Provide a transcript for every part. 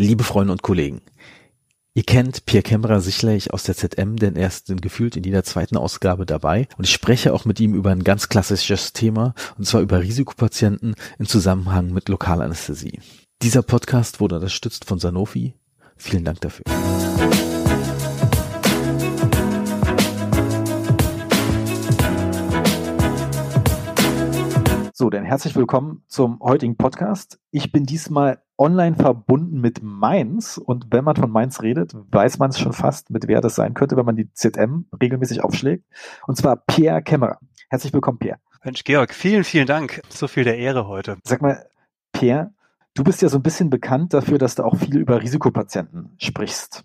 Liebe Freunde und Kollegen, ihr kennt Pierre Kemmerer sicherlich aus der ZM, denn er ist gefühlt in jeder zweiten Ausgabe dabei und ich spreche auch mit ihm über ein ganz klassisches Thema und zwar über Risikopatienten im Zusammenhang mit Lokalanästhesie. Dieser Podcast wurde unterstützt von Sanofi. Vielen Dank dafür. So, dann herzlich willkommen zum heutigen Podcast. Ich bin diesmal online verbunden mit Mainz und wenn man von Mainz redet, weiß man es schon fast, mit wer das sein könnte, wenn man die ZM regelmäßig aufschlägt. Und zwar Pierre Kämmerer. Herzlich willkommen, Pierre. Mensch, Georg, vielen, vielen Dank. So viel der Ehre heute. Sag mal, Pierre, du bist ja so ein bisschen bekannt dafür, dass du auch viel über Risikopatienten sprichst.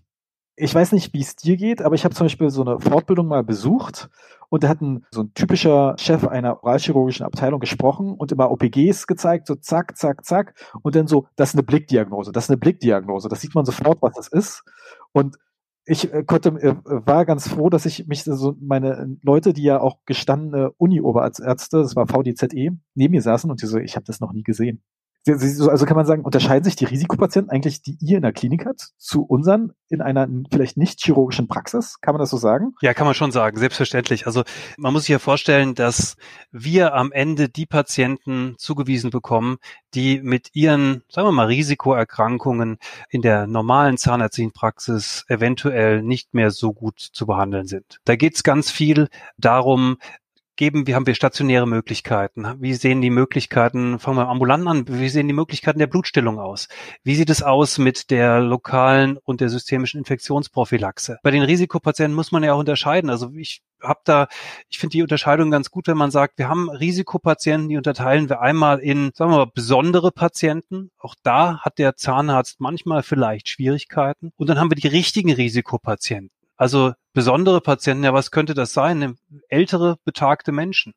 Ich weiß nicht, wie es dir geht, aber ich habe zum Beispiel so eine Fortbildung mal besucht und da hat ein, so ein typischer Chef einer oralchirurgischen Abteilung gesprochen und immer OPGs gezeigt, so zack, zack, zack und dann so, das ist eine Blickdiagnose, das ist eine Blickdiagnose, das sieht man sofort, was das ist und ich äh, konnte, äh, war ganz froh, dass ich mich so meine Leute, die ja auch gestandene Uni-Oberärzte, das war VDZE, neben mir saßen und die so, ich habe das noch nie gesehen. Also kann man sagen, unterscheiden sich die Risikopatienten eigentlich, die ihr in der Klinik habt, zu unseren in einer vielleicht nicht chirurgischen Praxis? Kann man das so sagen? Ja, kann man schon sagen, selbstverständlich. Also man muss sich ja vorstellen, dass wir am Ende die Patienten zugewiesen bekommen, die mit ihren, sagen wir mal, Risikoerkrankungen in der normalen zahnärztlichen Praxis eventuell nicht mehr so gut zu behandeln sind. Da geht es ganz viel darum, geben, wie haben wir stationäre Möglichkeiten? Wie sehen die Möglichkeiten, fangen wir ambulant an, wie sehen die Möglichkeiten der Blutstillung aus? Wie sieht es aus mit der lokalen und der systemischen Infektionsprophylaxe? Bei den Risikopatienten muss man ja auch unterscheiden. Also ich habe da, ich finde die Unterscheidung ganz gut, wenn man sagt, wir haben Risikopatienten, die unterteilen wir einmal in, sagen wir mal, besondere Patienten. Auch da hat der Zahnarzt manchmal vielleicht Schwierigkeiten. Und dann haben wir die richtigen Risikopatienten. Also besondere Patienten, ja, was könnte das sein? Ältere, betagte Menschen.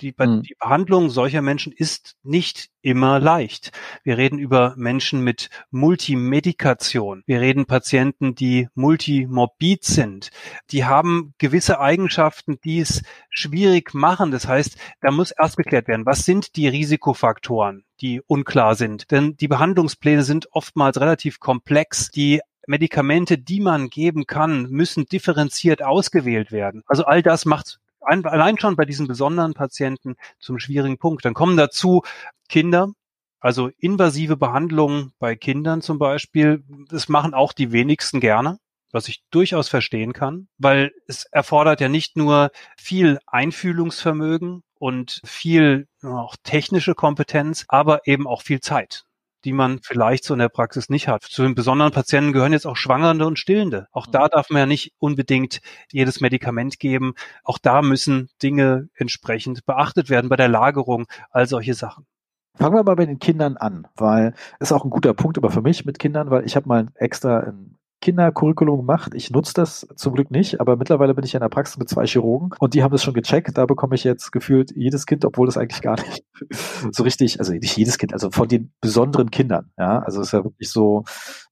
Die, mhm. die Behandlung solcher Menschen ist nicht immer leicht. Wir reden über Menschen mit Multimedikation. Wir reden Patienten, die multimorbid sind. Die haben gewisse Eigenschaften, die es schwierig machen. Das heißt, da muss erst geklärt werden, was sind die Risikofaktoren, die unklar sind. Denn die Behandlungspläne sind oftmals relativ komplex. Die Medikamente, die man geben kann, müssen differenziert ausgewählt werden. Also all das macht allein schon bei diesen besonderen Patienten zum schwierigen Punkt. Dann kommen dazu Kinder, also invasive Behandlungen bei Kindern zum Beispiel. Das machen auch die wenigsten gerne was ich durchaus verstehen kann, weil es erfordert ja nicht nur viel Einfühlungsvermögen und viel auch technische Kompetenz, aber eben auch viel Zeit die man vielleicht so in der Praxis nicht hat. Zu den besonderen Patienten gehören jetzt auch Schwangere und Stillende. Auch da mhm. darf man ja nicht unbedingt jedes Medikament geben. Auch da müssen Dinge entsprechend beachtet werden bei der Lagerung, all solche Sachen. Fangen wir mal bei den Kindern an, weil ist auch ein guter Punkt aber für mich mit Kindern, weil ich habe mal extra ein Kindercurriculum gemacht. Ich nutze das zum Glück nicht, aber mittlerweile bin ich in der Praxis mit zwei Chirurgen und die haben das schon gecheckt. Da bekomme ich jetzt gefühlt jedes Kind, obwohl das eigentlich gar nicht so richtig, also nicht jedes Kind, also von den besonderen Kindern. Ja, also ist ja wirklich so,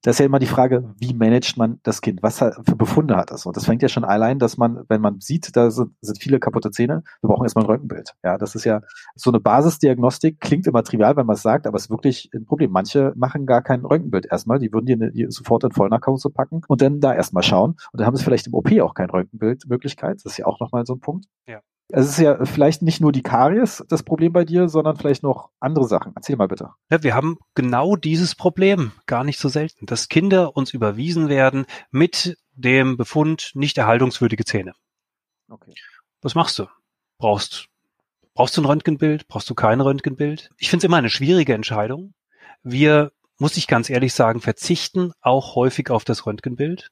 da ist ja immer die Frage, wie managt man das Kind? Was für Befunde hat das? Und das fängt ja schon allein, dass man, wenn man sieht, da sind, sind viele kaputte Zähne, wir brauchen erstmal ein Röntgenbild. Ja, das ist ja so eine Basisdiagnostik, klingt immer trivial, wenn man es sagt, aber es ist wirklich ein Problem. Manche machen gar kein Röntgenbild erstmal, die würden dir sofort in Vollnarkose packen und dann da erstmal schauen. Und dann haben sie vielleicht im OP auch kein Röntgenbildmöglichkeit. Das ist ja auch nochmal so ein Punkt. Ja. Also es ist ja vielleicht nicht nur die Karies das Problem bei dir, sondern vielleicht noch andere Sachen. Erzähl mal bitte. Ja, wir haben genau dieses Problem gar nicht so selten, dass Kinder uns überwiesen werden mit dem Befund nicht erhaltungswürdige Zähne. Okay. Was machst du? Brauchst brauchst du ein Röntgenbild? Brauchst du kein Röntgenbild? Ich finde es immer eine schwierige Entscheidung. Wir muss ich ganz ehrlich sagen, verzichten auch häufig auf das Röntgenbild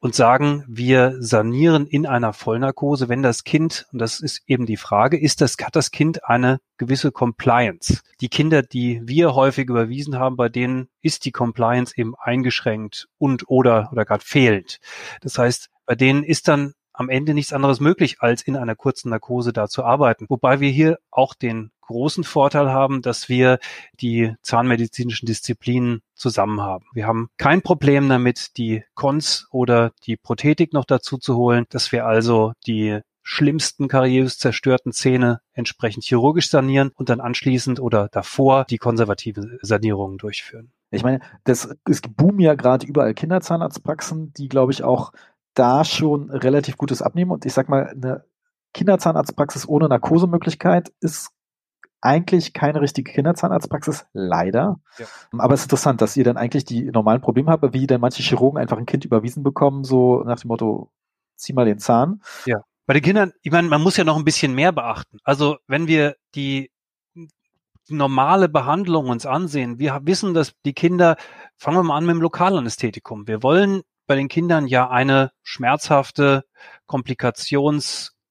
und sagen, wir sanieren in einer Vollnarkose, wenn das Kind, und das ist eben die Frage, ist das, hat das Kind eine gewisse Compliance? Die Kinder, die wir häufig überwiesen haben, bei denen ist die Compliance eben eingeschränkt und oder, oder gerade fehlend. Das heißt, bei denen ist dann am Ende nichts anderes möglich, als in einer kurzen Narkose da zu arbeiten. Wobei wir hier auch den großen Vorteil haben, dass wir die zahnmedizinischen Disziplinen zusammen haben. Wir haben kein Problem damit, die Cons oder die Prothetik noch dazu zu holen, dass wir also die schlimmsten kariös zerstörten Zähne entsprechend chirurgisch sanieren und dann anschließend oder davor die konservative Sanierungen durchführen. Ich meine, das, es boomen ja gerade überall Kinderzahnarztpraxen, die, glaube ich, auch da schon relativ gutes abnehmen. Und ich sag mal, eine Kinderzahnarztpraxis ohne Narkosemöglichkeit ist eigentlich keine richtige Kinderzahnarztpraxis, leider. Ja. Aber es ist interessant, dass ihr dann eigentlich die normalen Probleme habt, wie denn manche Chirurgen einfach ein Kind überwiesen bekommen, so nach dem Motto, zieh mal den Zahn. Ja. Bei den Kindern, ich meine, man muss ja noch ein bisschen mehr beachten. Also wenn wir die normale Behandlung uns ansehen, wir wissen, dass die Kinder, fangen wir mal an mit dem Lokalanästhetikum. Wir wollen bei den Kindern ja eine schmerzhafte,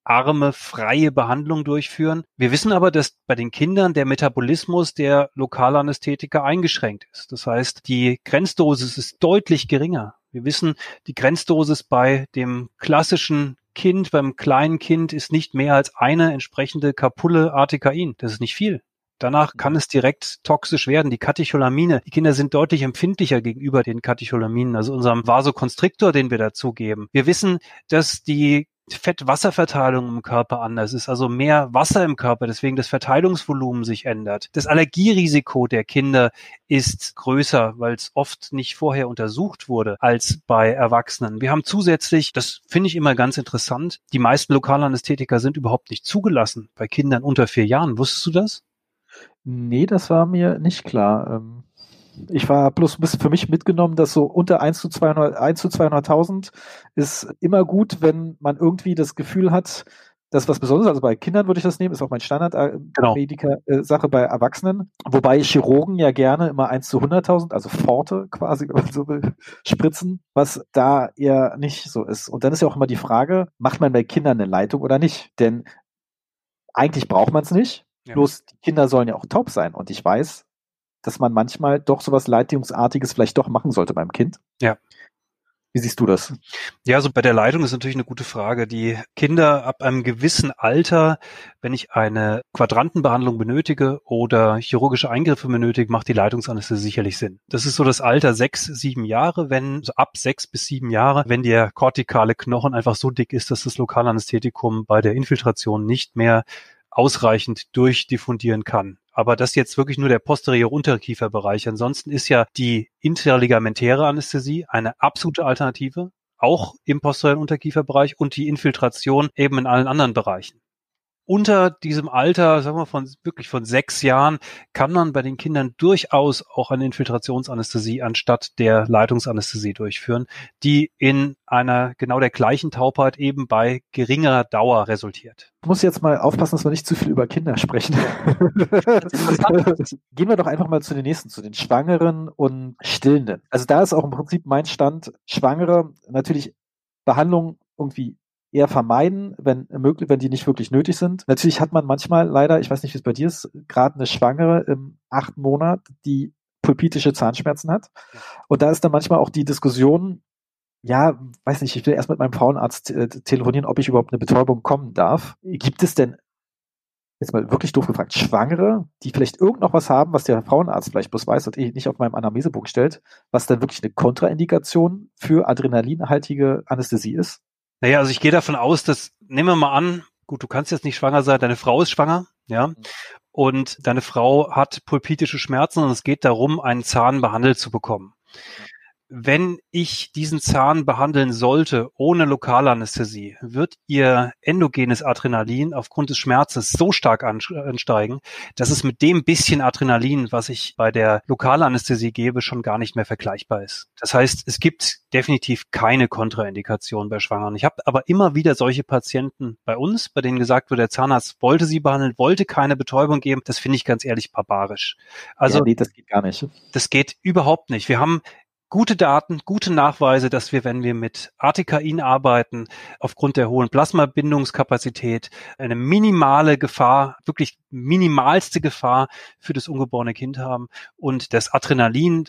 komplikationsarme, freie Behandlung durchführen. Wir wissen aber, dass bei den Kindern der Metabolismus der Lokalanästhetika eingeschränkt ist. Das heißt, die Grenzdosis ist deutlich geringer. Wir wissen, die Grenzdosis bei dem klassischen Kind, beim kleinen Kind ist nicht mehr als eine entsprechende Kapulle Artikain. Das ist nicht viel. Danach kann es direkt toxisch werden. Die Katecholamine, die Kinder sind deutlich empfindlicher gegenüber den Katecholaminen, also unserem Vasokonstriktor, den wir dazugeben. Wir wissen, dass die Fett-Wasser-Verteilung im Körper anders ist, also mehr Wasser im Körper, deswegen das Verteilungsvolumen sich ändert. Das Allergierisiko der Kinder ist größer, weil es oft nicht vorher untersucht wurde als bei Erwachsenen. Wir haben zusätzlich, das finde ich immer ganz interessant, die meisten Lokalanästhetika sind überhaupt nicht zugelassen bei Kindern unter vier Jahren. Wusstest du das? Nee, das war mir nicht klar. Ähm, ich war bloß ein bisschen für mich mitgenommen, dass so unter 1 zu 200, 1 zu 200.000 ist immer gut, wenn man irgendwie das Gefühl hat, das was Besonderes. Also bei Kindern würde ich das nehmen, ist auch mein Standard-Mediker-Sache genau. äh, bei Erwachsenen. Wobei Chirurgen ja gerne immer 1 zu 100.000, also Forte quasi, wenn man so will, spritzen, was da eher nicht so ist. Und dann ist ja auch immer die Frage, macht man bei Kindern eine Leitung oder nicht? Denn eigentlich braucht man es nicht. Ja. Bloß die Kinder sollen ja auch taub sein. Und ich weiß, dass man manchmal doch sowas Leitungsartiges vielleicht doch machen sollte beim Kind. Ja. Wie siehst du das? Ja, also bei der Leitung ist natürlich eine gute Frage. Die Kinder ab einem gewissen Alter, wenn ich eine Quadrantenbehandlung benötige oder chirurgische Eingriffe benötige, macht die Leitungsanästhesie sicherlich Sinn. Das ist so das Alter sechs, sieben Jahre, wenn, so ab sechs bis sieben Jahre, wenn der kortikale Knochen einfach so dick ist, dass das Lokalanästhetikum bei der Infiltration nicht mehr ausreichend durchdiffundieren kann. Aber das ist jetzt wirklich nur der posteriore Unterkieferbereich. Ansonsten ist ja die interligamentäre Anästhesie eine absolute Alternative, auch im posteriori Unterkieferbereich und die Infiltration eben in allen anderen Bereichen unter diesem Alter, sagen wir von wirklich von sechs Jahren, kann man bei den Kindern durchaus auch eine Infiltrationsanästhesie anstatt der Leitungsanästhesie durchführen, die in einer genau der gleichen Taubheit eben bei geringerer Dauer resultiert. Ich muss jetzt mal aufpassen, dass wir nicht zu viel über Kinder sprechen. Gehen wir doch einfach mal zu den nächsten, zu den Schwangeren und Stillenden. Also da ist auch im Prinzip mein Stand, Schwangere natürlich Behandlung irgendwie eher vermeiden, wenn möglich, wenn die nicht wirklich nötig sind. Natürlich hat man manchmal leider, ich weiß nicht, wie es bei dir ist, gerade eine Schwangere im achten Monat, die pulpitische Zahnschmerzen hat. Und da ist dann manchmal auch die Diskussion, ja, weiß nicht, ich will erst mit meinem Frauenarzt äh, telefonieren, ob ich überhaupt eine Betäubung kommen darf. Gibt es denn, jetzt mal wirklich doof gefragt, Schwangere, die vielleicht irgend noch was haben, was der Frauenarzt vielleicht bloß weiß und ich nicht auf meinem Anamnesebogen stellt, was dann wirklich eine Kontraindikation für adrenalinhaltige Anästhesie ist? Naja, also ich gehe davon aus, dass, nehmen wir mal an, gut, du kannst jetzt nicht schwanger sein, deine Frau ist schwanger, ja, mhm. und deine Frau hat pulpitische Schmerzen und es geht darum, einen Zahn behandelt zu bekommen. Wenn ich diesen Zahn behandeln sollte ohne Lokalanästhesie, wird ihr endogenes Adrenalin aufgrund des Schmerzes so stark ansteigen, dass es mit dem bisschen Adrenalin, was ich bei der Lokalanästhesie gebe, schon gar nicht mehr vergleichbar ist. Das heißt, es gibt definitiv keine Kontraindikation bei Schwangeren. Ich habe aber immer wieder solche Patienten bei uns, bei denen gesagt wird, der Zahnarzt wollte sie behandeln, wollte keine Betäubung geben. Das finde ich ganz ehrlich barbarisch. Also ja, nee, das geht gar nicht. Das geht überhaupt nicht. Wir haben gute Daten, gute Nachweise, dass wir, wenn wir mit Artikain arbeiten, aufgrund der hohen Plasmabindungskapazität eine minimale Gefahr, wirklich minimalste Gefahr für das ungeborene Kind haben und das Adrenalin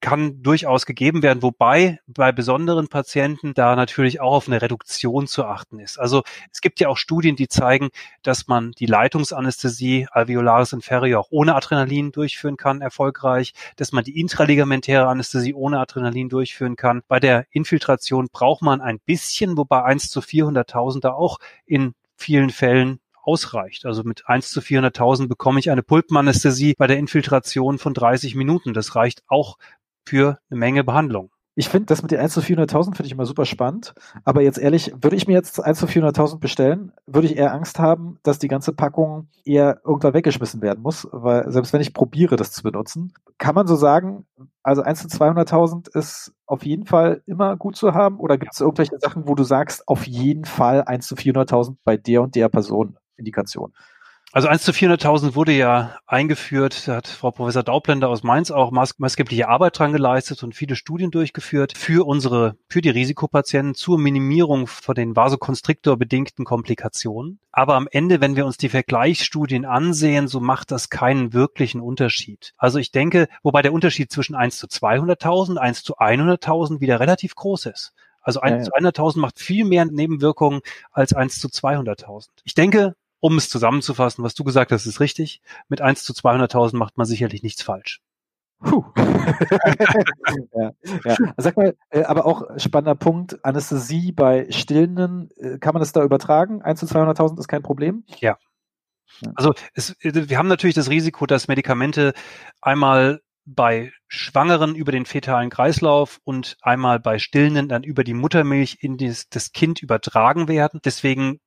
kann durchaus gegeben werden, wobei bei besonderen Patienten da natürlich auch auf eine Reduktion zu achten ist. Also es gibt ja auch Studien, die zeigen, dass man die Leitungsanästhesie alveolaris inferior auch ohne Adrenalin durchführen kann, erfolgreich, dass man die intraligamentäre Anästhesie ohne Adrenalin durchführen kann. Bei der Infiltration braucht man ein bisschen, wobei 1 zu 400.000 da auch in vielen Fällen ausreicht. Also mit 1 zu 400.000 bekomme ich eine Pulpenanästhesie bei der Infiltration von 30 Minuten. Das reicht auch für eine Menge Behandlung. Ich finde das mit den 1 zu 400.000 finde ich immer super spannend. Aber jetzt ehrlich, würde ich mir jetzt 1 zu 400.000 bestellen, würde ich eher Angst haben, dass die ganze Packung eher irgendwann weggeschmissen werden muss, weil selbst wenn ich probiere, das zu benutzen, kann man so sagen, also 1 zu 200.000 ist auf jeden Fall immer gut zu haben oder gibt es irgendwelche Sachen, wo du sagst, auf jeden Fall 1 zu 400.000 bei der und der Person Indikation? Also 1 zu 400.000 wurde ja eingeführt, da hat Frau Professor Daublender aus Mainz auch maßgebliche Arbeit dran geleistet und viele Studien durchgeführt für unsere, für die Risikopatienten zur Minimierung von den Vasokonstriktor-bedingten Komplikationen. Aber am Ende, wenn wir uns die Vergleichsstudien ansehen, so macht das keinen wirklichen Unterschied. Also ich denke, wobei der Unterschied zwischen 1 zu 200.000, 1 zu 100.000 wieder relativ groß ist. Also 1 ja, ja. zu 100.000 macht viel mehr Nebenwirkungen als 1 zu 200.000. Ich denke, um es zusammenzufassen, was du gesagt hast, ist richtig. Mit 1 zu 200.000 macht man sicherlich nichts falsch. Puh. ja, ja. Sag mal, äh, aber auch spannender Punkt, Anästhesie bei Stillenden, äh, kann man das da übertragen? 1 zu 200.000 ist kein Problem? Ja. Also es, äh, wir haben natürlich das Risiko, dass Medikamente einmal bei Schwangeren über den fetalen Kreislauf und einmal bei Stillenden dann über die Muttermilch in das, das Kind übertragen werden. Deswegen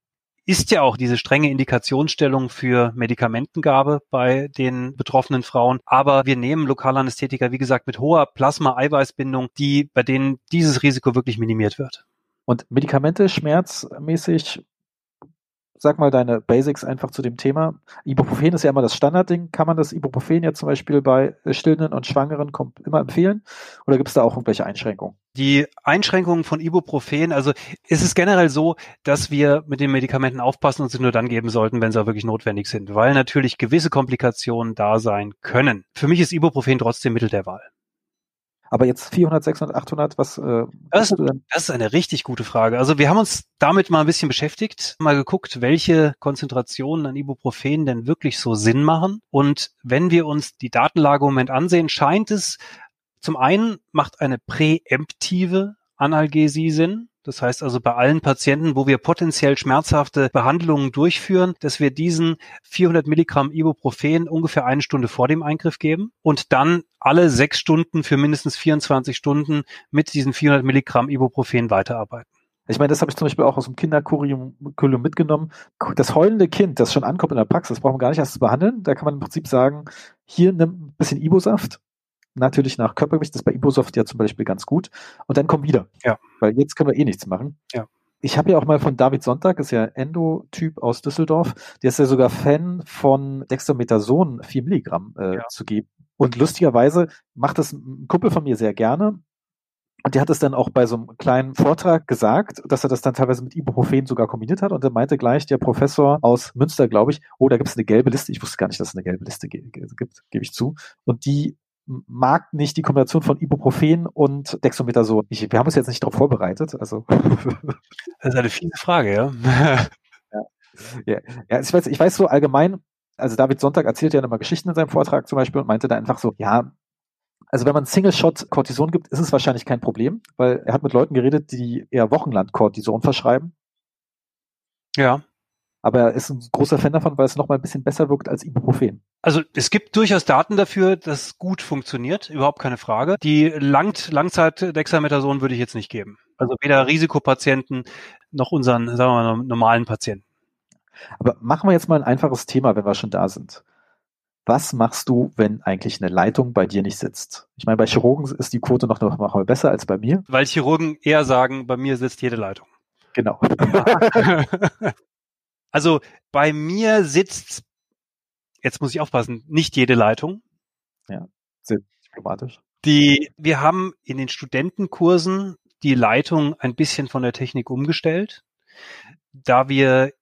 ist ja auch diese strenge Indikationsstellung für Medikamentengabe bei den betroffenen Frauen. Aber wir nehmen Lokalanästhetika, wie gesagt, mit hoher Plasma-Eiweißbindung, die, bei denen dieses Risiko wirklich minimiert wird. Und Medikamente schmerzmäßig sag mal deine Basics einfach zu dem Thema. Ibuprofen ist ja immer das Standardding. Kann man das Ibuprofen jetzt zum Beispiel bei Stillenden und Schwangeren immer empfehlen? Oder gibt es da auch irgendwelche Einschränkungen? Die Einschränkungen von Ibuprofen, also ist es generell so, dass wir mit den Medikamenten aufpassen und sie nur dann geben sollten, wenn sie auch wirklich notwendig sind, weil natürlich gewisse Komplikationen da sein können. Für mich ist Ibuprofen trotzdem Mittel der Wahl. Aber jetzt 400, 600, 800, was? Äh, das, das ist eine richtig gute Frage. Also wir haben uns damit mal ein bisschen beschäftigt, mal geguckt, welche Konzentrationen an Ibuprofen denn wirklich so Sinn machen. Und wenn wir uns die Datenlage im Moment ansehen, scheint es zum einen macht eine präemptive Analgesie Sinn. Das heißt also bei allen Patienten, wo wir potenziell schmerzhafte Behandlungen durchführen, dass wir diesen 400 Milligramm Ibuprofen ungefähr eine Stunde vor dem Eingriff geben und dann alle sechs Stunden für mindestens 24 Stunden mit diesen 400 Milligramm Ibuprofen weiterarbeiten. Ich meine, das habe ich zum Beispiel auch aus dem Kinderkurium mitgenommen. Das heulende Kind, das schon ankommt in der Praxis, brauchen wir gar nicht erst zu behandeln. Da kann man im Prinzip sagen, hier nimm ein bisschen Ibosaft, natürlich nach Körpergewicht, das ist bei Ibosoft ja zum Beispiel ganz gut. Und dann komm wieder. Ja. Weil jetzt können wir eh nichts machen. Ja. Ich habe ja auch mal von David Sonntag, ist ja Endo-Typ aus Düsseldorf, der ist ja sogar Fan von Dexamethason 4 Milligramm äh, ja. zu geben. Und lustigerweise macht das ein Kumpel von mir sehr gerne. Und der hat es dann auch bei so einem kleinen Vortrag gesagt, dass er das dann teilweise mit Ibuprofen sogar kombiniert hat. Und er meinte gleich der Professor aus Münster, glaube ich, oh, da gibt es eine gelbe Liste. Ich wusste gar nicht, dass es eine gelbe Liste gibt, gebe ich zu. Und die mag nicht die Kombination von Ibuprofen und Dexamethason. Ich, wir haben uns jetzt nicht darauf vorbereitet. Also. das ist eine fiese Frage, ja. ja. ja. ja ich, weiß, ich weiß so allgemein, also David Sonntag erzählt ja immer Geschichten in seinem Vortrag zum Beispiel und meinte da einfach so, ja, also wenn man Single-Shot Cortison gibt, ist es wahrscheinlich kein Problem, weil er hat mit Leuten geredet, die eher wochenlang Cortison verschreiben. Ja aber er ist ein großer Fan davon, weil es noch mal ein bisschen besser wirkt als Ibuprofen. Also es gibt durchaus Daten dafür, dass gut funktioniert, überhaupt keine Frage. Die Langt Langzeit-Dexamethason würde ich jetzt nicht geben. Also weder Risikopatienten noch unseren, sagen wir mal, normalen Patienten. Aber machen wir jetzt mal ein einfaches Thema, wenn wir schon da sind. Was machst du, wenn eigentlich eine Leitung bei dir nicht sitzt? Ich meine, bei Chirurgen ist die Quote noch, noch mal besser als bei mir. Weil Chirurgen eher sagen, bei mir sitzt jede Leitung. Genau. Also bei mir sitzt, jetzt muss ich aufpassen, nicht jede Leitung. Ja, sehr diplomatisch. Die, wir haben in den Studentenkursen die Leitung ein bisschen von der Technik umgestellt, da wir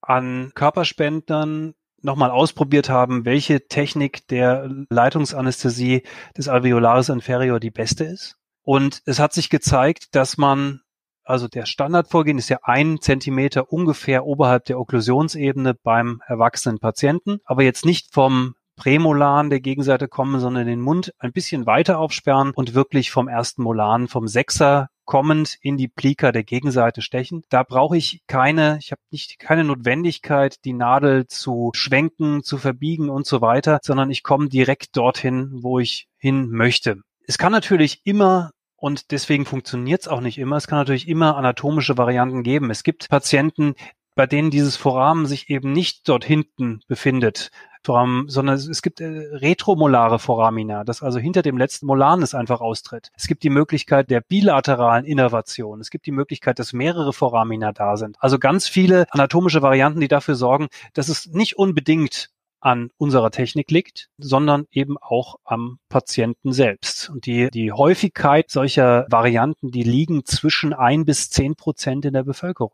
an Körperspendern nochmal ausprobiert haben, welche Technik der Leitungsanästhesie des Alveolaris inferior die beste ist. Und es hat sich gezeigt, dass man also der Standardvorgehen ist ja ein Zentimeter ungefähr oberhalb der Okklusionsebene beim erwachsenen Patienten, aber jetzt nicht vom Prämolaren der Gegenseite kommen, sondern den Mund ein bisschen weiter aufsperren und wirklich vom ersten Molaren, vom Sechser kommend in die Plika der Gegenseite stechen. Da brauche ich keine, ich habe nicht keine Notwendigkeit, die Nadel zu schwenken, zu verbiegen und so weiter, sondern ich komme direkt dorthin, wo ich hin möchte. Es kann natürlich immer und deswegen funktioniert es auch nicht immer. Es kann natürlich immer anatomische Varianten geben. Es gibt Patienten, bei denen dieses Foramen sich eben nicht dort hinten befindet, sondern es, gibt äh, retromolare Foramina, das also hinter dem letzten Molanes einfach austritt. Es gibt die Möglichkeit der bilateralen Innervation. Es gibt die Möglichkeit, dass mehrere Foramina da sind. Also ganz viele anatomische Varianten, die dafür sorgen, dass es nicht unbedingt an unserer Technik liegt, sondern eben auch am Patienten selbst. Und die, die Häufigkeit solcher Varianten, die liegen zwischen ein bis zehn Prozent in der Bevölkerung.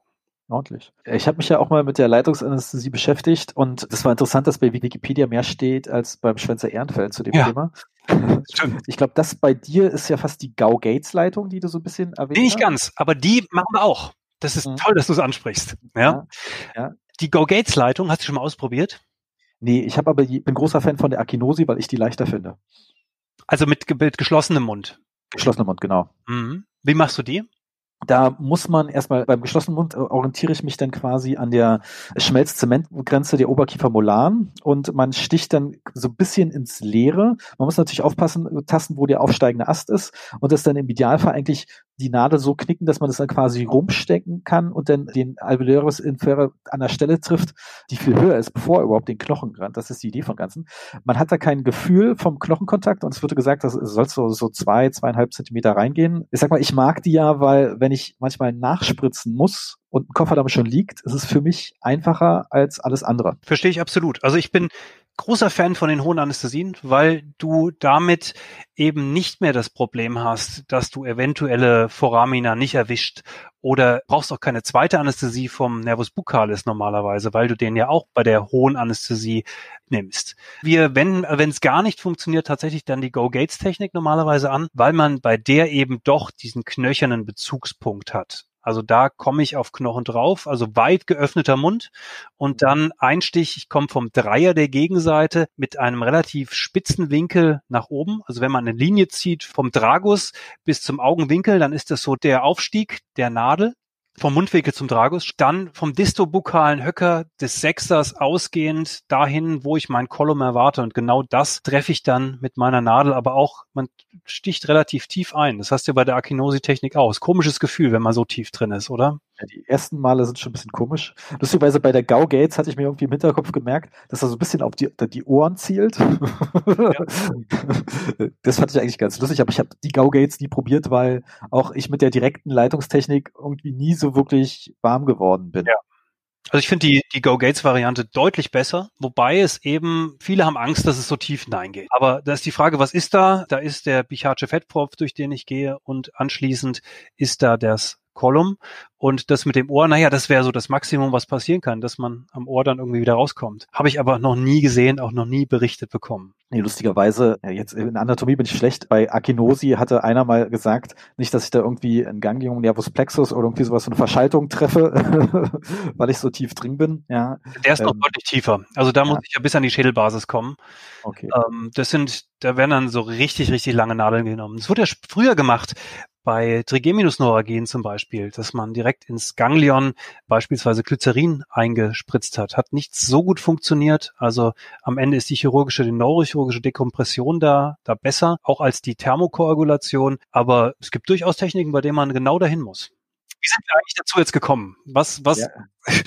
Ordentlich. Ich habe mich ja auch mal mit der Leitungsanästhesie beschäftigt und es war interessant, dass bei Wikipedia mehr steht als beim Schwänzer Ehrenfeld zu dem ja. Thema. Stimmt. Ich glaube, das bei dir ist ja fast die Gau-Gates-Leitung, die du so ein bisschen erwähnt hast. Nicht ganz, aber die machen wir auch. Das ist mhm. toll, dass du es ansprichst. Ja. ja. ja. Die Go-Gates-Leitung, hast du schon mal ausprobiert? Nee, ich habe aber bin großer Fan von der Akinosi, weil ich die leichter finde. Also mit, mit geschlossenem Mund. Geschlossenem Mund, genau. Mhm. Wie machst du die? da muss man erstmal beim geschlossenen Mund äh, orientiere ich mich dann quasi an der Schmelz-Zement-Grenze der Oberkiefermolaren und man sticht dann so ein bisschen ins Leere. Man muss natürlich aufpassen, tasten, wo der aufsteigende Ast ist und das dann im Idealfall eigentlich die Nadel so knicken, dass man das dann quasi rumstecken kann und dann den Alveolus inferior an der Stelle trifft, die viel höher ist, bevor er überhaupt den Knochen greift. Das ist die Idee von Ganzen. Man hat da kein Gefühl vom Knochenkontakt und es wurde gesagt, das soll so, so zwei, zweieinhalb Zentimeter reingehen. Ich sag mal, ich mag die ja, weil wenn ich manchmal nachspritzen muss, und ein Kofferdamm schon liegt, ist es für mich einfacher als alles andere. Verstehe ich absolut. Also ich bin großer Fan von den hohen Anästhesien, weil du damit eben nicht mehr das Problem hast, dass du eventuelle Foramina nicht erwischt oder brauchst auch keine zweite Anästhesie vom Nervus buccalis normalerweise, weil du den ja auch bei der hohen Anästhesie nimmst. Wir wenden, wenn es gar nicht funktioniert, tatsächlich dann die Go-Gates-Technik normalerweise an, weil man bei der eben doch diesen knöchernen Bezugspunkt hat. Also da komme ich auf Knochen drauf, also weit geöffneter Mund und mhm. dann Einstich, ich komme vom Dreier der Gegenseite mit einem relativ spitzen Winkel nach oben. Also wenn man eine Linie zieht vom Dragus bis zum Augenwinkel, dann ist das so der Aufstieg der Nadel vom Mundwinkel zum Dragus, dann vom distobukalen Höcker des Sechsers ausgehend dahin, wo ich mein Kolum erwarte. Und genau das treffe ich dann mit meiner Nadel, aber auch, man sticht relativ tief ein. Das hast du bei der Akinosi-Technik aus. Komisches Gefühl, wenn man so tief drin ist, oder? Ja, die ersten Male sind schon ein bisschen komisch. Lustigerweise bei der Gau Gates hatte ich mir irgendwie im Hinterkopf gemerkt, dass er so ein bisschen auf die, die Ohren zielt. Ja. das fand ich eigentlich ganz lustig, aber ich habe die Gau Gates nie probiert, weil auch ich mit der direkten Leitungstechnik irgendwie nie so wirklich warm geworden bin. Ja. Also ich finde die, die Go-Gates-Variante deutlich besser, wobei es eben, viele haben Angst, dass es so tief hineingeht. Aber da ist die Frage, was ist da? Da ist der Bichatsche Fettpropf, durch den ich gehe und anschließend ist da das Kolumn. Und das mit dem Ohr, naja, das wäre so das Maximum, was passieren kann, dass man am Ohr dann irgendwie wieder rauskommt. Habe ich aber noch nie gesehen, auch noch nie berichtet bekommen. Nee, lustigerweise, ja, jetzt in Anatomie bin ich schlecht. Bei Akinosi hatte einer mal gesagt, nicht, dass ich da irgendwie ein Ganglion Nervus Plexus oder irgendwie sowas von eine Verschaltung treffe, weil ich so tief drin bin. Ja. Der ist ähm, noch deutlich tiefer. Also da ja. muss ich ja bis an die Schädelbasis kommen. Okay. Ähm, das sind, da werden dann so richtig, richtig lange Nadeln genommen. Das wurde ja früher gemacht bei Trigeminusneuragen zum Beispiel, dass man direkt ins Ganglion beispielsweise Glycerin eingespritzt hat, hat nicht so gut funktioniert. Also am Ende ist die chirurgische, die neurochirurgische Dekompression da, da besser, auch als die Thermokoagulation. Aber es gibt durchaus Techniken, bei denen man genau dahin muss. Wie sind wir eigentlich dazu jetzt gekommen? Was, was? Ja.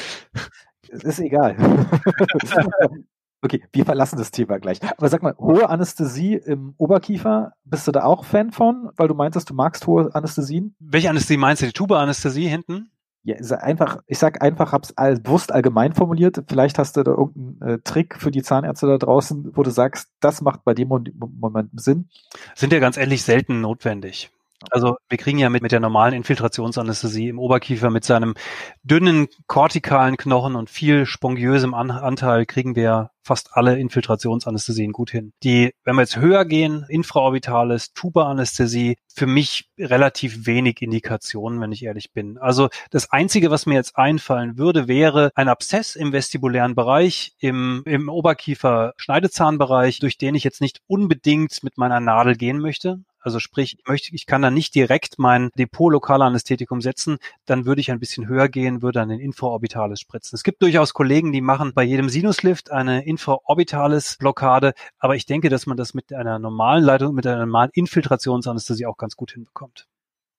es ist egal. Okay, wir verlassen das Thema gleich. Aber sag mal, hohe Anästhesie im Oberkiefer, bist du da auch Fan von? Weil du meintest, du magst hohe Anästhesien? Welche Anästhesie meinst du? Die Tuba-Anästhesie hinten? Ja, einfach, ich sag einfach, hab's all, bewusst allgemein formuliert. Vielleicht hast du da irgendeinen äh, Trick für die Zahnärzte da draußen, wo du sagst, das macht bei dem Moment Sinn. Sind ja ganz ehrlich selten notwendig. Also wir kriegen ja mit, mit der normalen Infiltrationsanästhesie im Oberkiefer mit seinem dünnen kortikalen Knochen und viel spongiösem An Anteil kriegen wir fast alle Infiltrationsanästhesien gut hin. Die, wenn wir jetzt höher gehen, infraorbitales, Tuba-Anästhesie, für mich relativ wenig Indikationen, wenn ich ehrlich bin. Also das Einzige, was mir jetzt einfallen würde, wäre ein Abszess im vestibulären Bereich, im, im Oberkiefer-Schneidezahnbereich, durch den ich jetzt nicht unbedingt mit meiner Nadel gehen möchte. Also sprich, ich möchte, ich kann da nicht direkt mein Depot lokale Anästhetikum setzen, dann würde ich ein bisschen höher gehen, würde dann den Infraorbitales spritzen. Es gibt durchaus Kollegen, die machen bei jedem Sinuslift eine Infraorbitales Blockade, aber ich denke, dass man das mit einer normalen Leitung, mit einer normalen Infiltrationsanästhesie auch ganz gut hinbekommt.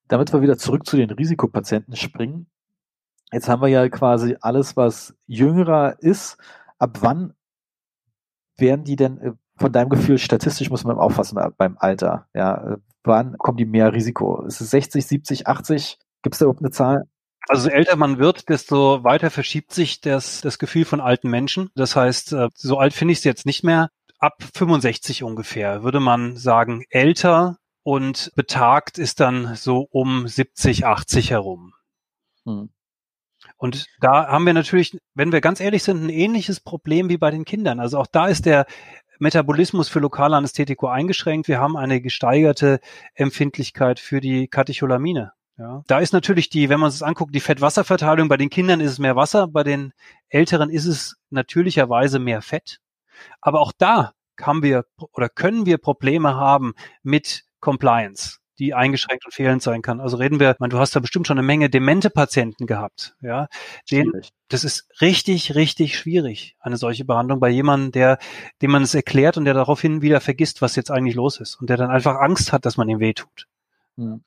Damit wir wieder zurück zu den Risikopatienten springen. Jetzt haben wir ja quasi alles, was jüngerer ist. Ab wann werden die denn äh, von deinem Gefühl, statistisch muss man auffassen beim Alter. Ja, wann kommen die mehr Risiko? Ist es 60, 70, 80? Gibt es da überhaupt eine Zahl? Also je älter man wird, desto weiter verschiebt sich das, das Gefühl von alten Menschen. Das heißt, äh, so alt finde ich es jetzt nicht mehr. Ab 65 ungefähr würde man sagen, älter und betagt ist dann so um 70, 80 herum. Hm. Und da haben wir natürlich, wenn wir ganz ehrlich sind, ein ähnliches Problem wie bei den Kindern. Also auch da ist der Metabolismus für lokale Anästhetico eingeschränkt. Wir haben eine gesteigerte Empfindlichkeit für die Katecholamine. Ja, da ist natürlich die, wenn man es anguckt, die Fett-Wasser-Verteilung. Bei den Kindern ist es mehr Wasser, bei den Älteren ist es natürlicherweise mehr Fett. Aber auch da haben wir oder können wir Probleme haben mit Compliance die eingeschränkt und fehlend sein kann. Also reden wir, man, du hast da bestimmt schon eine Menge demente Patienten gehabt, ja. Den, das ist richtig, richtig schwierig, eine solche Behandlung bei jemandem, der, dem man es erklärt und der daraufhin wieder vergisst, was jetzt eigentlich los ist und der dann einfach Angst hat, dass man ihm wehtut. Mhm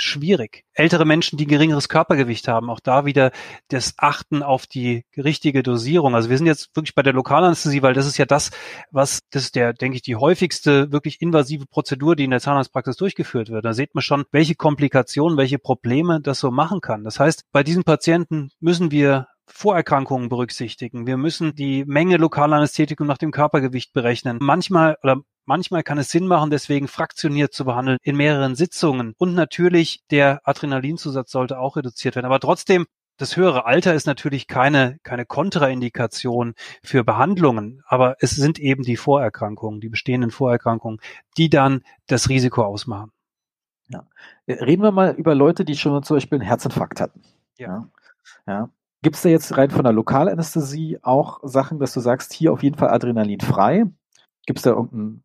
schwierig. Ältere Menschen, die geringeres Körpergewicht haben, auch da wieder das Achten auf die richtige Dosierung. Also wir sind jetzt wirklich bei der Lokalanästhesie, weil das ist ja das, was, das ist der, denke ich, die häufigste wirklich invasive Prozedur, die in der Zahnarztpraxis durchgeführt wird. Da sieht man schon, welche Komplikationen, welche Probleme das so machen kann. Das heißt, bei diesen Patienten müssen wir Vorerkrankungen berücksichtigen. Wir müssen die Menge lokaler Anästhetikum nach dem Körpergewicht berechnen. Manchmal oder Manchmal kann es Sinn machen, deswegen fraktioniert zu behandeln in mehreren Sitzungen. Und natürlich der Adrenalinzusatz sollte auch reduziert werden. Aber trotzdem, das höhere Alter ist natürlich keine, keine Kontraindikation für Behandlungen, aber es sind eben die Vorerkrankungen, die bestehenden Vorerkrankungen, die dann das Risiko ausmachen. Ja. Reden wir mal über Leute, die schon zum Beispiel einen Herzinfarkt hatten. Ja. ja. Gibt es da jetzt rein von der Lokalanästhesie auch Sachen, dass du sagst, hier auf jeden Fall Adrenalin frei? Gibt es da irgendeinen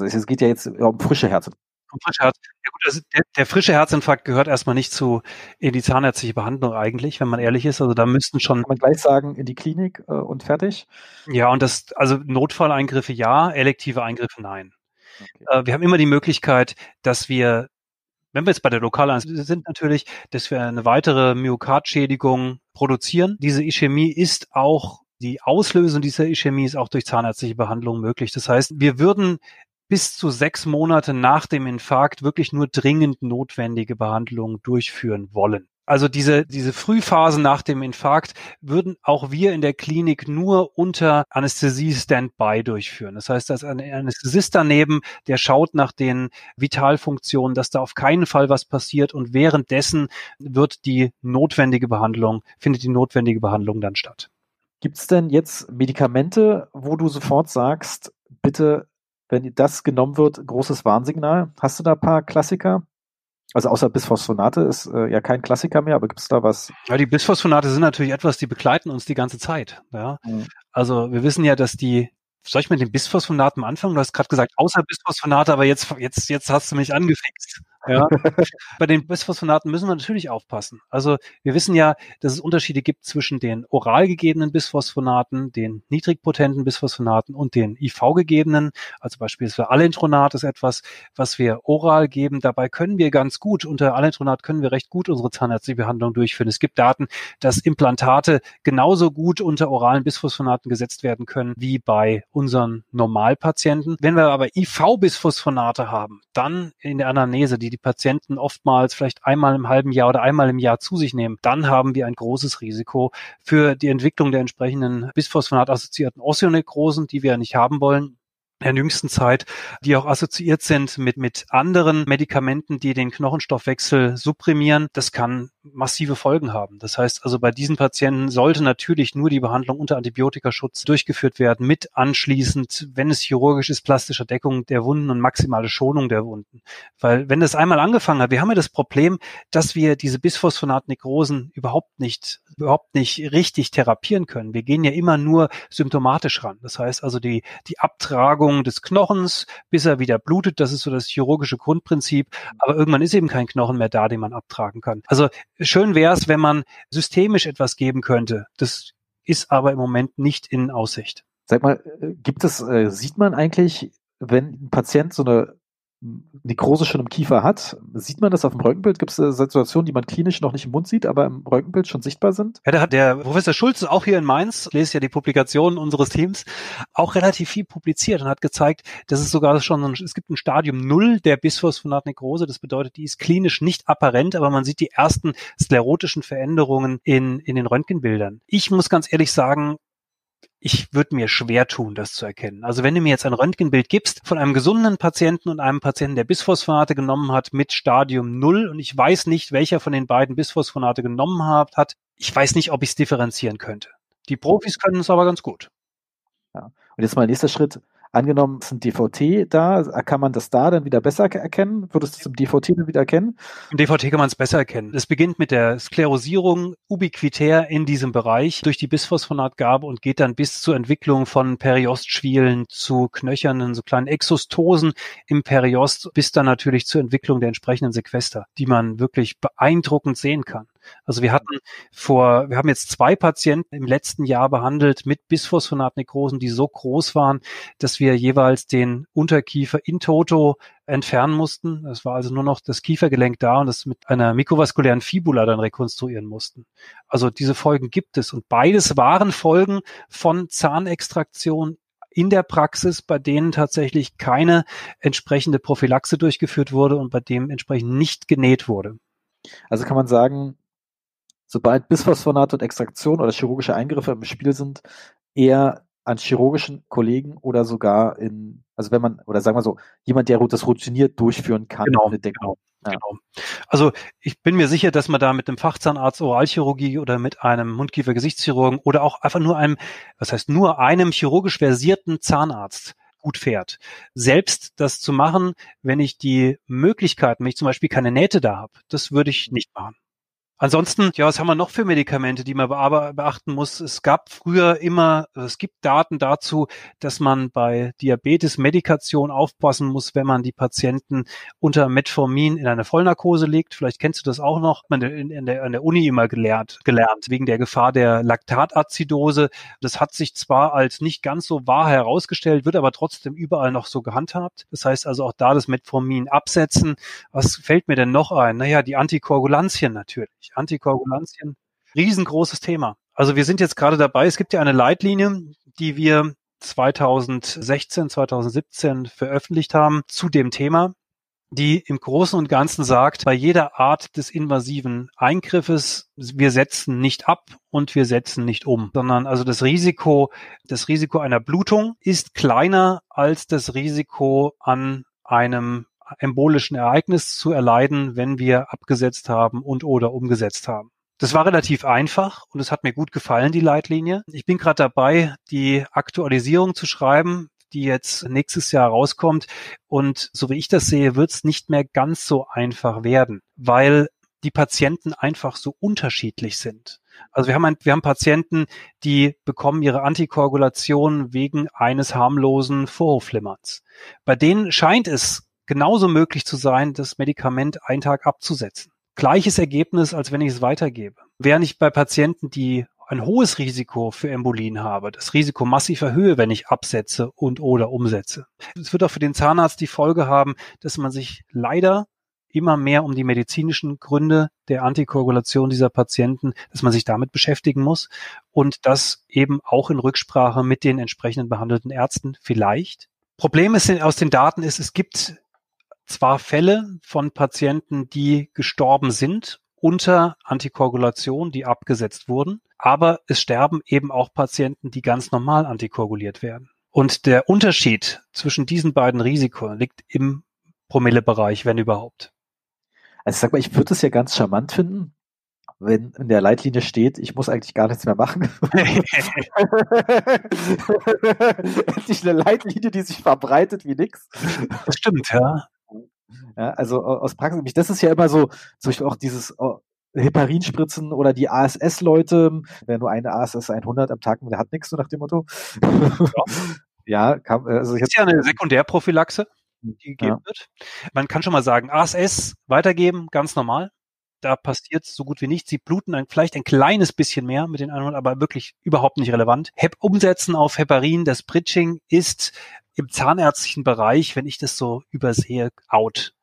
es geht ja jetzt um frische Herzen. Um frische Herz. Ja gut, also der, der, frische Herzinfarkt gehört erstmal nicht zu in die zahnärztliche Behandlung eigentlich, wenn man ehrlich ist. Also da müssten schon. Kann man gleich sagen, in die Klinik äh, und fertig? Ja, und das, also Notfalleingriffe ja, elektive Eingriffe nein. Okay. Äh, wir haben immer die Möglichkeit, dass wir wenn wir jetzt bei der Lokalen sind natürlich, dass wir eine weitere Myokardschädigung produzieren. Diese Ischämie ist auch die Auslösung dieser Ischämie ist auch durch zahnärztliche Behandlung möglich. Das heißt, wir würden bis zu sechs Monate nach dem Infarkt wirklich nur dringend notwendige Behandlungen durchführen wollen. Also diese, diese Frühphase nach dem Infarkt würden auch wir in der Klinik nur unter Anästhesie Standby durchführen. Das heißt, dass ein Anästhesist daneben, der schaut nach den Vitalfunktionen, dass da auf keinen Fall was passiert und währenddessen wird die notwendige Behandlung, findet die notwendige Behandlung dann statt. Gibt es denn jetzt Medikamente, wo du sofort sagst, bitte wenn das genommen wird, großes Warnsignal. Hast du da ein paar Klassiker? Also außer Bisphosphonate ist äh, ja kein Klassiker mehr, aber gibt es da was? Ja, die Bisphosphonate sind natürlich etwas, die begleiten uns die ganze Zeit. Ja? Mhm. Also wir wissen ja, dass die soll ich mit den Bisphosphonaten anfangen? Du hast gerade gesagt, außer Bisphosphonate, aber jetzt, jetzt, jetzt hast du mich angefixt. Ja. Bei den Bisphosphonaten müssen wir natürlich aufpassen. Also wir wissen ja, dass es Unterschiede gibt zwischen den oral gegebenen Bisphosphonaten, den niedrigpotenten Bisphosphonaten und den IV gegebenen. Also beispielsweise Alendronat ist etwas, was wir oral geben. Dabei können wir ganz gut, unter Alendronat können wir recht gut unsere zahnärztliche Behandlung durchführen. Es gibt Daten, dass Implantate genauso gut unter oralen Bisphosphonaten gesetzt werden können wie bei unseren Normalpatienten. Wenn wir aber IV-Bisphosphonate haben, dann in der Anamnese, die die Patienten oftmals vielleicht einmal im halben Jahr oder einmal im Jahr zu sich nehmen, dann haben wir ein großes Risiko für die Entwicklung der entsprechenden Bisphosphonat-assoziierten Osteonekrosen, die wir nicht haben wollen. Der jüngsten Zeit, die auch assoziiert sind mit, mit anderen Medikamenten, die den Knochenstoffwechsel supprimieren. Das kann massive Folgen haben. Das heißt also, bei diesen Patienten sollte natürlich nur die Behandlung unter Antibiotikaschutz durchgeführt werden, mit anschließend, wenn es chirurgisch ist, plastischer Deckung der Wunden und maximale Schonung der Wunden. Weil wenn das einmal angefangen hat, wir haben ja das Problem, dass wir diese Bisphosphonat-Nekrosen überhaupt nicht, überhaupt nicht richtig therapieren können. Wir gehen ja immer nur symptomatisch ran. Das heißt also, die, die Abtragung des Knochens, bis er wieder blutet, das ist so das chirurgische Grundprinzip. Aber irgendwann ist eben kein Knochen mehr da, den man abtragen kann. Also schön wäre es, wenn man systemisch etwas geben könnte. Das ist aber im Moment nicht in Aussicht. Sag mal, äh, gibt es, äh, sieht man eigentlich, wenn ein Patient so eine Nekrose schon im Kiefer hat. Sieht man das auf dem Röntgenbild? Gibt es Situationen, die man klinisch noch nicht im Mund sieht, aber im Röntgenbild schon sichtbar sind? Ja, da hat der Professor Schulz auch hier in Mainz, lese ja die Publikationen unseres Teams, auch relativ viel publiziert und hat gezeigt, dass es sogar schon, ein, es gibt ein Stadium Null der Bisphosphonatnekrose. Das bedeutet, die ist klinisch nicht apparent, aber man sieht die ersten sklerotischen Veränderungen in, in den Röntgenbildern. Ich muss ganz ehrlich sagen, ich würde mir schwer tun, das zu erkennen. Also wenn du mir jetzt ein Röntgenbild gibst von einem gesunden Patienten und einem Patienten, der Bisphosphonate genommen hat mit Stadium 0 und ich weiß nicht, welcher von den beiden Bisphosphonate genommen hat, ich weiß nicht, ob ich es differenzieren könnte. Die Profis können es aber ganz gut. Ja. Und jetzt mal nächster Schritt. Angenommen, es ist ein DVT da, kann man das da dann wieder besser erkennen? Würdest du es im DVT dann wieder erkennen? Im DVT kann man es besser erkennen. Es beginnt mit der Sklerosierung ubiquitär in diesem Bereich durch die Bisphosphonatgabe und geht dann bis zur Entwicklung von Periostschwielen zu knöchernen, so kleinen Exostosen im Periost, bis dann natürlich zur Entwicklung der entsprechenden Sequester, die man wirklich beeindruckend sehen kann. Also wir hatten vor, wir haben jetzt zwei Patienten im letzten Jahr behandelt mit Bisphosphonatnekrosen, die so groß waren, dass wir jeweils den Unterkiefer in toto entfernen mussten. Es war also nur noch das Kiefergelenk da und das mit einer mikrovaskulären Fibula dann rekonstruieren mussten. Also diese Folgen gibt es und beides waren Folgen von Zahnextraktion in der Praxis, bei denen tatsächlich keine entsprechende Prophylaxe durchgeführt wurde und bei dem entsprechend nicht genäht wurde. Also kann man sagen, sobald Bisphosphonat und Extraktion oder chirurgische Eingriffe im Spiel sind, eher an chirurgischen Kollegen oder sogar in, also wenn man, oder sagen wir so, jemand, der das routiniert durchführen kann. Genau, genau. Ja. Genau. Also ich bin mir sicher, dass man da mit einem Fachzahnarzt Oralchirurgie oder mit einem Mundkiefer-Gesichtschirurgen oder auch einfach nur einem, was heißt nur einem chirurgisch versierten Zahnarzt gut fährt. Selbst das zu machen, wenn ich die Möglichkeiten, wenn ich zum Beispiel keine Nähte da habe, das würde ich nicht machen. Ansonsten, ja, was haben wir noch für Medikamente, die man beachten muss? Es gab früher immer, also es gibt Daten dazu, dass man bei Diabetes-Medikation aufpassen muss, wenn man die Patienten unter Metformin in eine Vollnarkose legt. Vielleicht kennst du das auch noch. Man in, in der, an der Uni immer gelernt, gelernt, wegen der Gefahr der Laktatazidose. Das hat sich zwar als nicht ganz so wahr herausgestellt, wird aber trotzdem überall noch so gehandhabt. Das heißt also auch da das Metformin absetzen. Was fällt mir denn noch ein? Naja, die Antikoagulantien natürlich. Antikoagulantien, riesengroßes Thema. Also wir sind jetzt gerade dabei, es gibt ja eine Leitlinie, die wir 2016, 2017 veröffentlicht haben zu dem Thema, die im Großen und Ganzen sagt, bei jeder Art des invasiven Eingriffes, wir setzen nicht ab und wir setzen nicht um, sondern also das Risiko, das Risiko einer Blutung ist kleiner als das Risiko an einem embolischen Ereignis zu erleiden, wenn wir abgesetzt haben und oder umgesetzt haben. Das war relativ einfach und es hat mir gut gefallen, die Leitlinie. Ich bin gerade dabei, die Aktualisierung zu schreiben, die jetzt nächstes Jahr rauskommt. Und so wie ich das sehe, wird es nicht mehr ganz so einfach werden, weil die Patienten einfach so unterschiedlich sind. Also wir haben, ein, wir haben Patienten, die bekommen ihre Antikoagulation wegen eines harmlosen Vorhofflimmerns. Bei denen scheint es genauso möglich zu sein, das Medikament einen Tag abzusetzen. Gleiches Ergebnis, als wenn ich es weitergebe. Während ich bei Patienten, die ein hohes Risiko für Embolien habe, das Risiko massiv erhöhe, wenn ich absetze und oder umsetze. Es wird auch für den Zahnarzt die Folge haben, dass man sich leider immer mehr um die medizinischen Gründe der Antikoagulation dieser Patienten, dass man sich damit beschäftigen muss und das eben auch in Rücksprache mit den entsprechenden behandelten Ärzten vielleicht. Problem ist aus den Daten ist, es gibt zwar Fälle von Patienten, die gestorben sind unter Antikoagulation, die abgesetzt wurden, aber es sterben eben auch Patienten, die ganz normal antikoaguliert werden. Und der Unterschied zwischen diesen beiden Risiken liegt im Promillebereich, wenn überhaupt. Also sag mal, ich würde es ja ganz charmant finden, wenn in der Leitlinie steht, ich muss eigentlich gar nichts mehr machen. Endlich eine Leitlinie, die sich verbreitet wie nix. Das stimmt, ja. Ja also aus Praxis, das ist ja immer so, zum Beispiel auch dieses Heparinspritzen oder die ASS-Leute, wer nur eine ASS 100 am Tag, der hat nichts, so nach dem Motto. Ja, ja kann, also jetzt, ist ja eine Sekundärprophylaxe, die gegeben ja. wird. Man kann schon mal sagen, ASS weitergeben, ganz normal da passiert so gut wie nichts. Sie bluten ein, vielleicht ein kleines bisschen mehr mit den 100, aber wirklich überhaupt nicht relevant. Hep umsetzen auf Heparin, das Bridging ist im zahnärztlichen Bereich, wenn ich das so übersehe, out.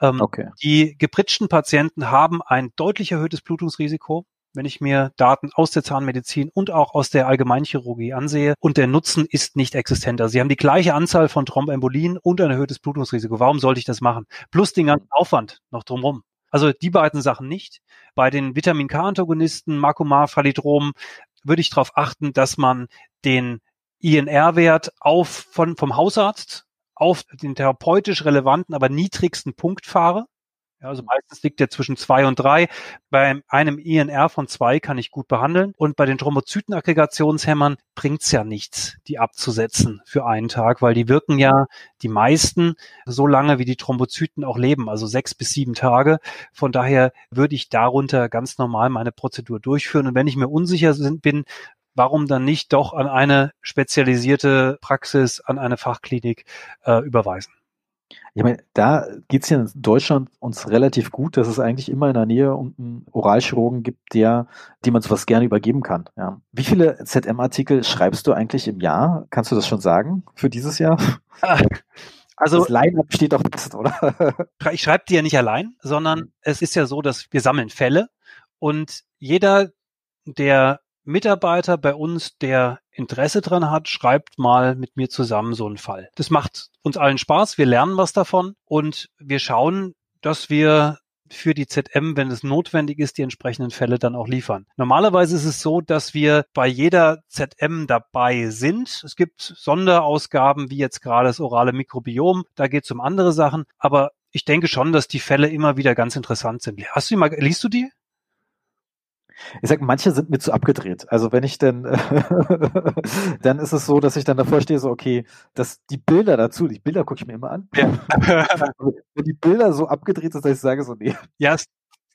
Ähm, okay. Die gepritschten Patienten haben ein deutlich erhöhtes Blutungsrisiko wenn ich mir Daten aus der Zahnmedizin und auch aus der Allgemeinchirurgie ansehe und der Nutzen ist nicht existent. Also sie haben die gleiche Anzahl von Thrombembolien und ein erhöhtes Blutungsrisiko. Warum sollte ich das machen? Plus den ganzen Aufwand noch drumherum. Also die beiden Sachen nicht. Bei den Vitamin K-Antagonisten, Makomar, Phalidrom, würde ich darauf achten, dass man den INR-Wert auf von, vom Hausarzt auf den therapeutisch relevanten, aber niedrigsten Punkt fahre. Ja, also meistens liegt der zwischen zwei und drei. Bei einem INR von zwei kann ich gut behandeln. Und bei den Thrombozytenaggregationshämmern bringt's ja nichts, die abzusetzen für einen Tag, weil die wirken ja die meisten so lange, wie die Thrombozyten auch leben, also sechs bis sieben Tage. Von daher würde ich darunter ganz normal meine Prozedur durchführen. Und wenn ich mir unsicher bin, warum dann nicht doch an eine spezialisierte Praxis, an eine Fachklinik äh, überweisen? Ich meine, da geht es ja in Deutschland uns relativ gut, dass es eigentlich immer in der Nähe einen Oralchirurgen gibt, der, dem man sowas gerne übergeben kann. Ja. Wie viele ZM-Artikel schreibst du eigentlich im Jahr? Kannst du das schon sagen für dieses Jahr? Also das Line-Up steht doch fest, oder? Ich schreibe die ja nicht allein, sondern mhm. es ist ja so, dass wir sammeln Fälle und jeder, der Mitarbeiter bei uns, der Interesse dran hat, schreibt mal mit mir zusammen so einen Fall. Das macht uns allen Spaß, wir lernen was davon und wir schauen, dass wir für die ZM, wenn es notwendig ist, die entsprechenden Fälle dann auch liefern. Normalerweise ist es so, dass wir bei jeder ZM dabei sind. Es gibt Sonderausgaben, wie jetzt gerade das orale Mikrobiom, da geht es um andere Sachen, aber ich denke schon, dass die Fälle immer wieder ganz interessant sind. Hast du die mal, liest du die? Ich sag, manche sind mir zu abgedreht. Also wenn ich denn, dann ist es so, dass ich dann davor stehe, so, okay, dass die Bilder dazu, die Bilder gucke ich mir immer an. Ja. wenn die Bilder so abgedreht sind, dass ich sage so, nee. Ja,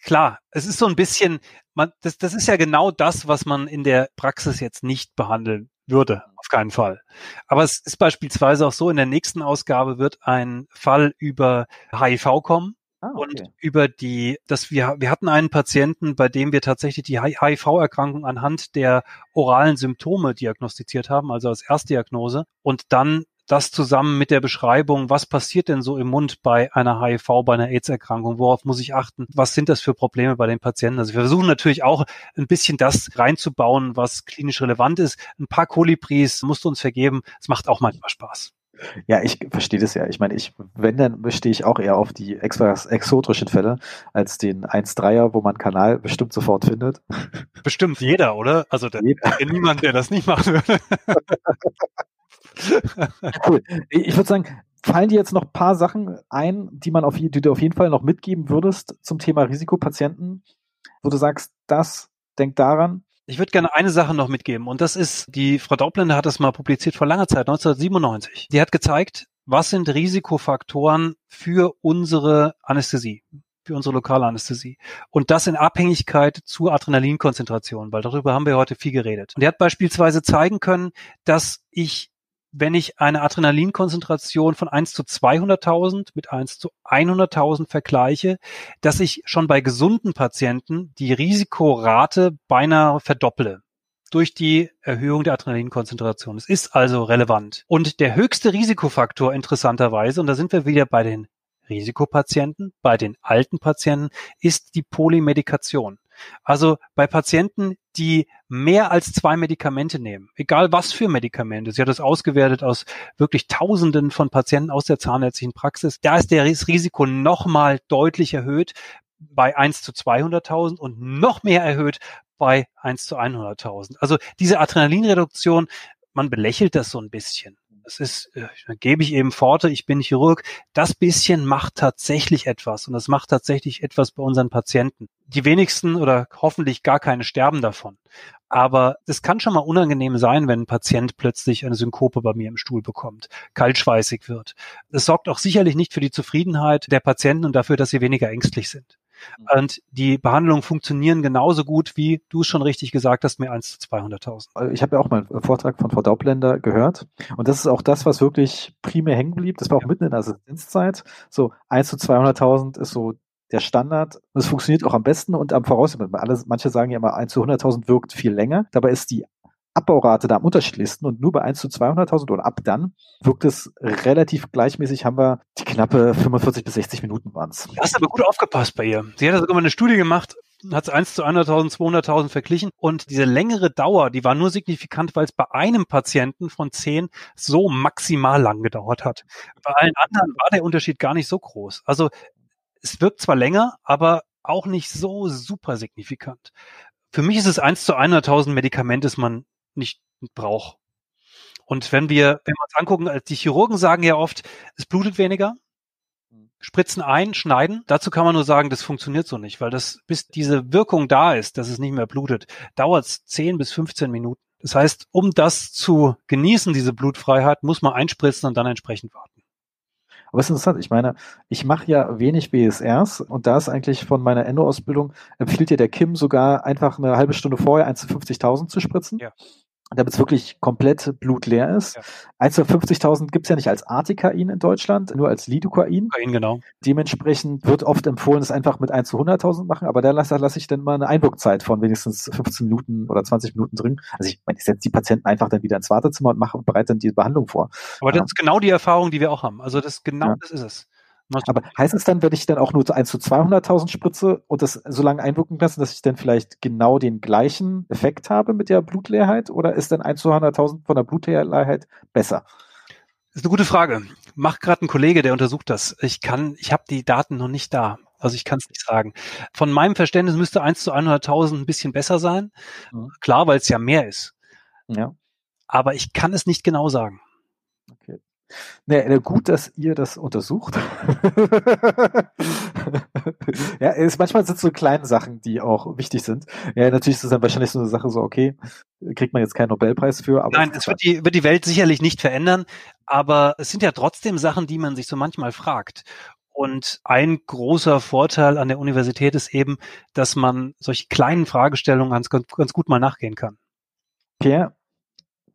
klar. Es ist so ein bisschen, man, das, das ist ja genau das, was man in der Praxis jetzt nicht behandeln würde, auf keinen Fall. Aber es ist beispielsweise auch so, in der nächsten Ausgabe wird ein Fall über HIV kommen. Ah, okay. Und über die, dass wir, wir hatten einen Patienten, bei dem wir tatsächlich die HIV-Erkrankung anhand der oralen Symptome diagnostiziert haben, also als Erstdiagnose. Und dann das zusammen mit der Beschreibung, was passiert denn so im Mund bei einer HIV, bei einer AIDS-Erkrankung, worauf muss ich achten, was sind das für Probleme bei den Patienten. Also wir versuchen natürlich auch ein bisschen das reinzubauen, was klinisch relevant ist. Ein paar Kolibris musst du uns vergeben, es macht auch manchmal Spaß. Ja, ich verstehe das ja. Ich meine, ich, wenn, dann stehe ich auch eher auf die etwas exotischen Fälle als den 1-3er, wo man Kanal bestimmt sofort findet. Bestimmt jeder, oder? Also der, jeder. niemand, der das nicht machen würde. cool. Ich würde sagen, fallen dir jetzt noch ein paar Sachen ein, die man auf, die du auf jeden Fall noch mitgeben würdest zum Thema Risikopatienten, wo du sagst, das, denk daran, ich würde gerne eine Sache noch mitgeben und das ist, die Frau Daubländer hat das mal publiziert vor langer Zeit, 1997. Die hat gezeigt, was sind Risikofaktoren für unsere Anästhesie, für unsere lokale Anästhesie. Und das in Abhängigkeit zur Adrenalinkonzentration, weil darüber haben wir heute viel geredet. Und die hat beispielsweise zeigen können, dass ich wenn ich eine Adrenalinkonzentration von 1 zu 200.000 mit 1 zu 100.000 vergleiche, dass ich schon bei gesunden Patienten die Risikorate beinahe verdopple durch die Erhöhung der Adrenalinkonzentration. Es ist also relevant. Und der höchste Risikofaktor interessanterweise, und da sind wir wieder bei den Risikopatienten, bei den alten Patienten, ist die Polymedikation. Also bei Patienten, die mehr als zwei Medikamente nehmen, egal was für Medikamente, sie hat das ausgewertet aus wirklich Tausenden von Patienten aus der zahnärztlichen Praxis, da ist das Risiko nochmal deutlich erhöht bei 1 zu 200.000 und noch mehr erhöht bei 1 zu 100.000. Also diese Adrenalinreduktion, man belächelt das so ein bisschen. Das ist, äh, gebe ich eben Forte, ich bin Chirurg. Das bisschen macht tatsächlich etwas und das macht tatsächlich etwas bei unseren Patienten. Die wenigsten oder hoffentlich gar keine sterben davon. Aber es kann schon mal unangenehm sein, wenn ein Patient plötzlich eine Synkope bei mir im Stuhl bekommt, kaltschweißig wird. Es sorgt auch sicherlich nicht für die Zufriedenheit der Patienten und dafür, dass sie weniger ängstlich sind. Mhm. Und die Behandlungen funktionieren genauso gut, wie du es schon richtig gesagt hast, mehr als zu 200.000. Ich habe ja auch mal einen Vortrag von Frau Daubländer gehört. Und das ist auch das, was wirklich primär hängen blieb. Das war auch ja. mitten in der Assistenzzeit. So 1 zu 200.000 ist so der Standard. Es funktioniert auch am besten und am Voraussetzungen. manche sagen ja immer, 1 zu 100.000 wirkt viel länger. Dabei ist die Abbaurate da am unterschiedlichsten und nur bei 1 zu 200.000 oder ab dann wirkt es relativ gleichmäßig, haben wir die knappe 45 bis 60 Minuten waren es. Hast aber gut aufgepasst bei ihr. Sie hat sogar mal eine Studie gemacht, hat es 1 zu 100.000, 200.000 verglichen und diese längere Dauer, die war nur signifikant, weil es bei einem Patienten von 10 so maximal lang gedauert hat. Bei allen anderen war der Unterschied gar nicht so groß. Also es wirkt zwar länger, aber auch nicht so super signifikant. Für mich ist es 1 zu 100.000 Medikament, das man nicht braucht. Und wenn wir, wenn wir uns angucken, äh, die Chirurgen sagen ja oft, es blutet weniger, hm. spritzen ein, schneiden. Dazu kann man nur sagen, das funktioniert so nicht, weil das, bis diese Wirkung da ist, dass es nicht mehr blutet, dauert es 10 bis 15 Minuten. Das heißt, um das zu genießen, diese Blutfreiheit, muss man einspritzen und dann entsprechend warten. Aber es ist interessant, ich meine, ich mache ja wenig BSRs und da ist eigentlich von meiner Endo-Ausbildung, empfiehlt dir der Kim sogar einfach eine halbe Stunde vorher 1 zu 50.000 zu spritzen. Ja damit es wirklich komplett blutleer ist. Ja. 150.000 gibt es ja nicht als Artikain in Deutschland, nur als Lidocain. genau. Dementsprechend wird oft empfohlen, es einfach mit 1 zu 100.000 machen, aber da lasse lass ich dann mal eine Einwirkzeit von wenigstens 15 Minuten oder 20 Minuten drin. Also ich meine, ich setze die Patienten einfach dann wieder ins Wartezimmer und mache und bereite dann die Behandlung vor. Aber das ja. ist genau die Erfahrung, die wir auch haben. Also das genau ja. das ist es. Aber heißt es dann, wenn ich dann auch nur 1 zu 200.000 spritze und das so lange einwirken lasse, dass ich dann vielleicht genau den gleichen Effekt habe mit der Blutleerheit oder ist dann 1 zu 100.000 von der Blutleerheit besser? Das ist eine gute Frage. Macht gerade ein Kollege, der untersucht das. Ich kann, ich habe die Daten noch nicht da. Also ich kann es nicht sagen. Von meinem Verständnis müsste 1 zu 100.000 ein bisschen besser sein. Mhm. Klar, weil es ja mehr ist. Ja. Aber ich kann es nicht genau sagen. Nee, gut, dass ihr das untersucht. ja, es, manchmal sind so kleine Sachen, die auch wichtig sind. Ja, natürlich ist es dann wahrscheinlich so eine Sache so, okay, kriegt man jetzt keinen Nobelpreis für. Aber Nein, es wird die, wird die Welt sicherlich nicht verändern, aber es sind ja trotzdem Sachen, die man sich so manchmal fragt. Und ein großer Vorteil an der Universität ist eben, dass man solche kleinen Fragestellungen ganz, ganz gut mal nachgehen kann. Pierre,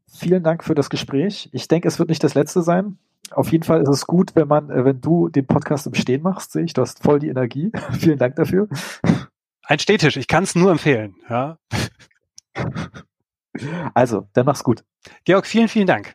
vielen Dank für das Gespräch. Ich denke, es wird nicht das letzte sein. Auf jeden Fall ist es gut, wenn man, äh, wenn du den Podcast im Stehen machst, sehe ich, du hast voll die Energie. vielen Dank dafür. Ein Stehtisch, ich kann es nur empfehlen. Ja. Also, dann mach's gut. Georg, vielen, vielen Dank.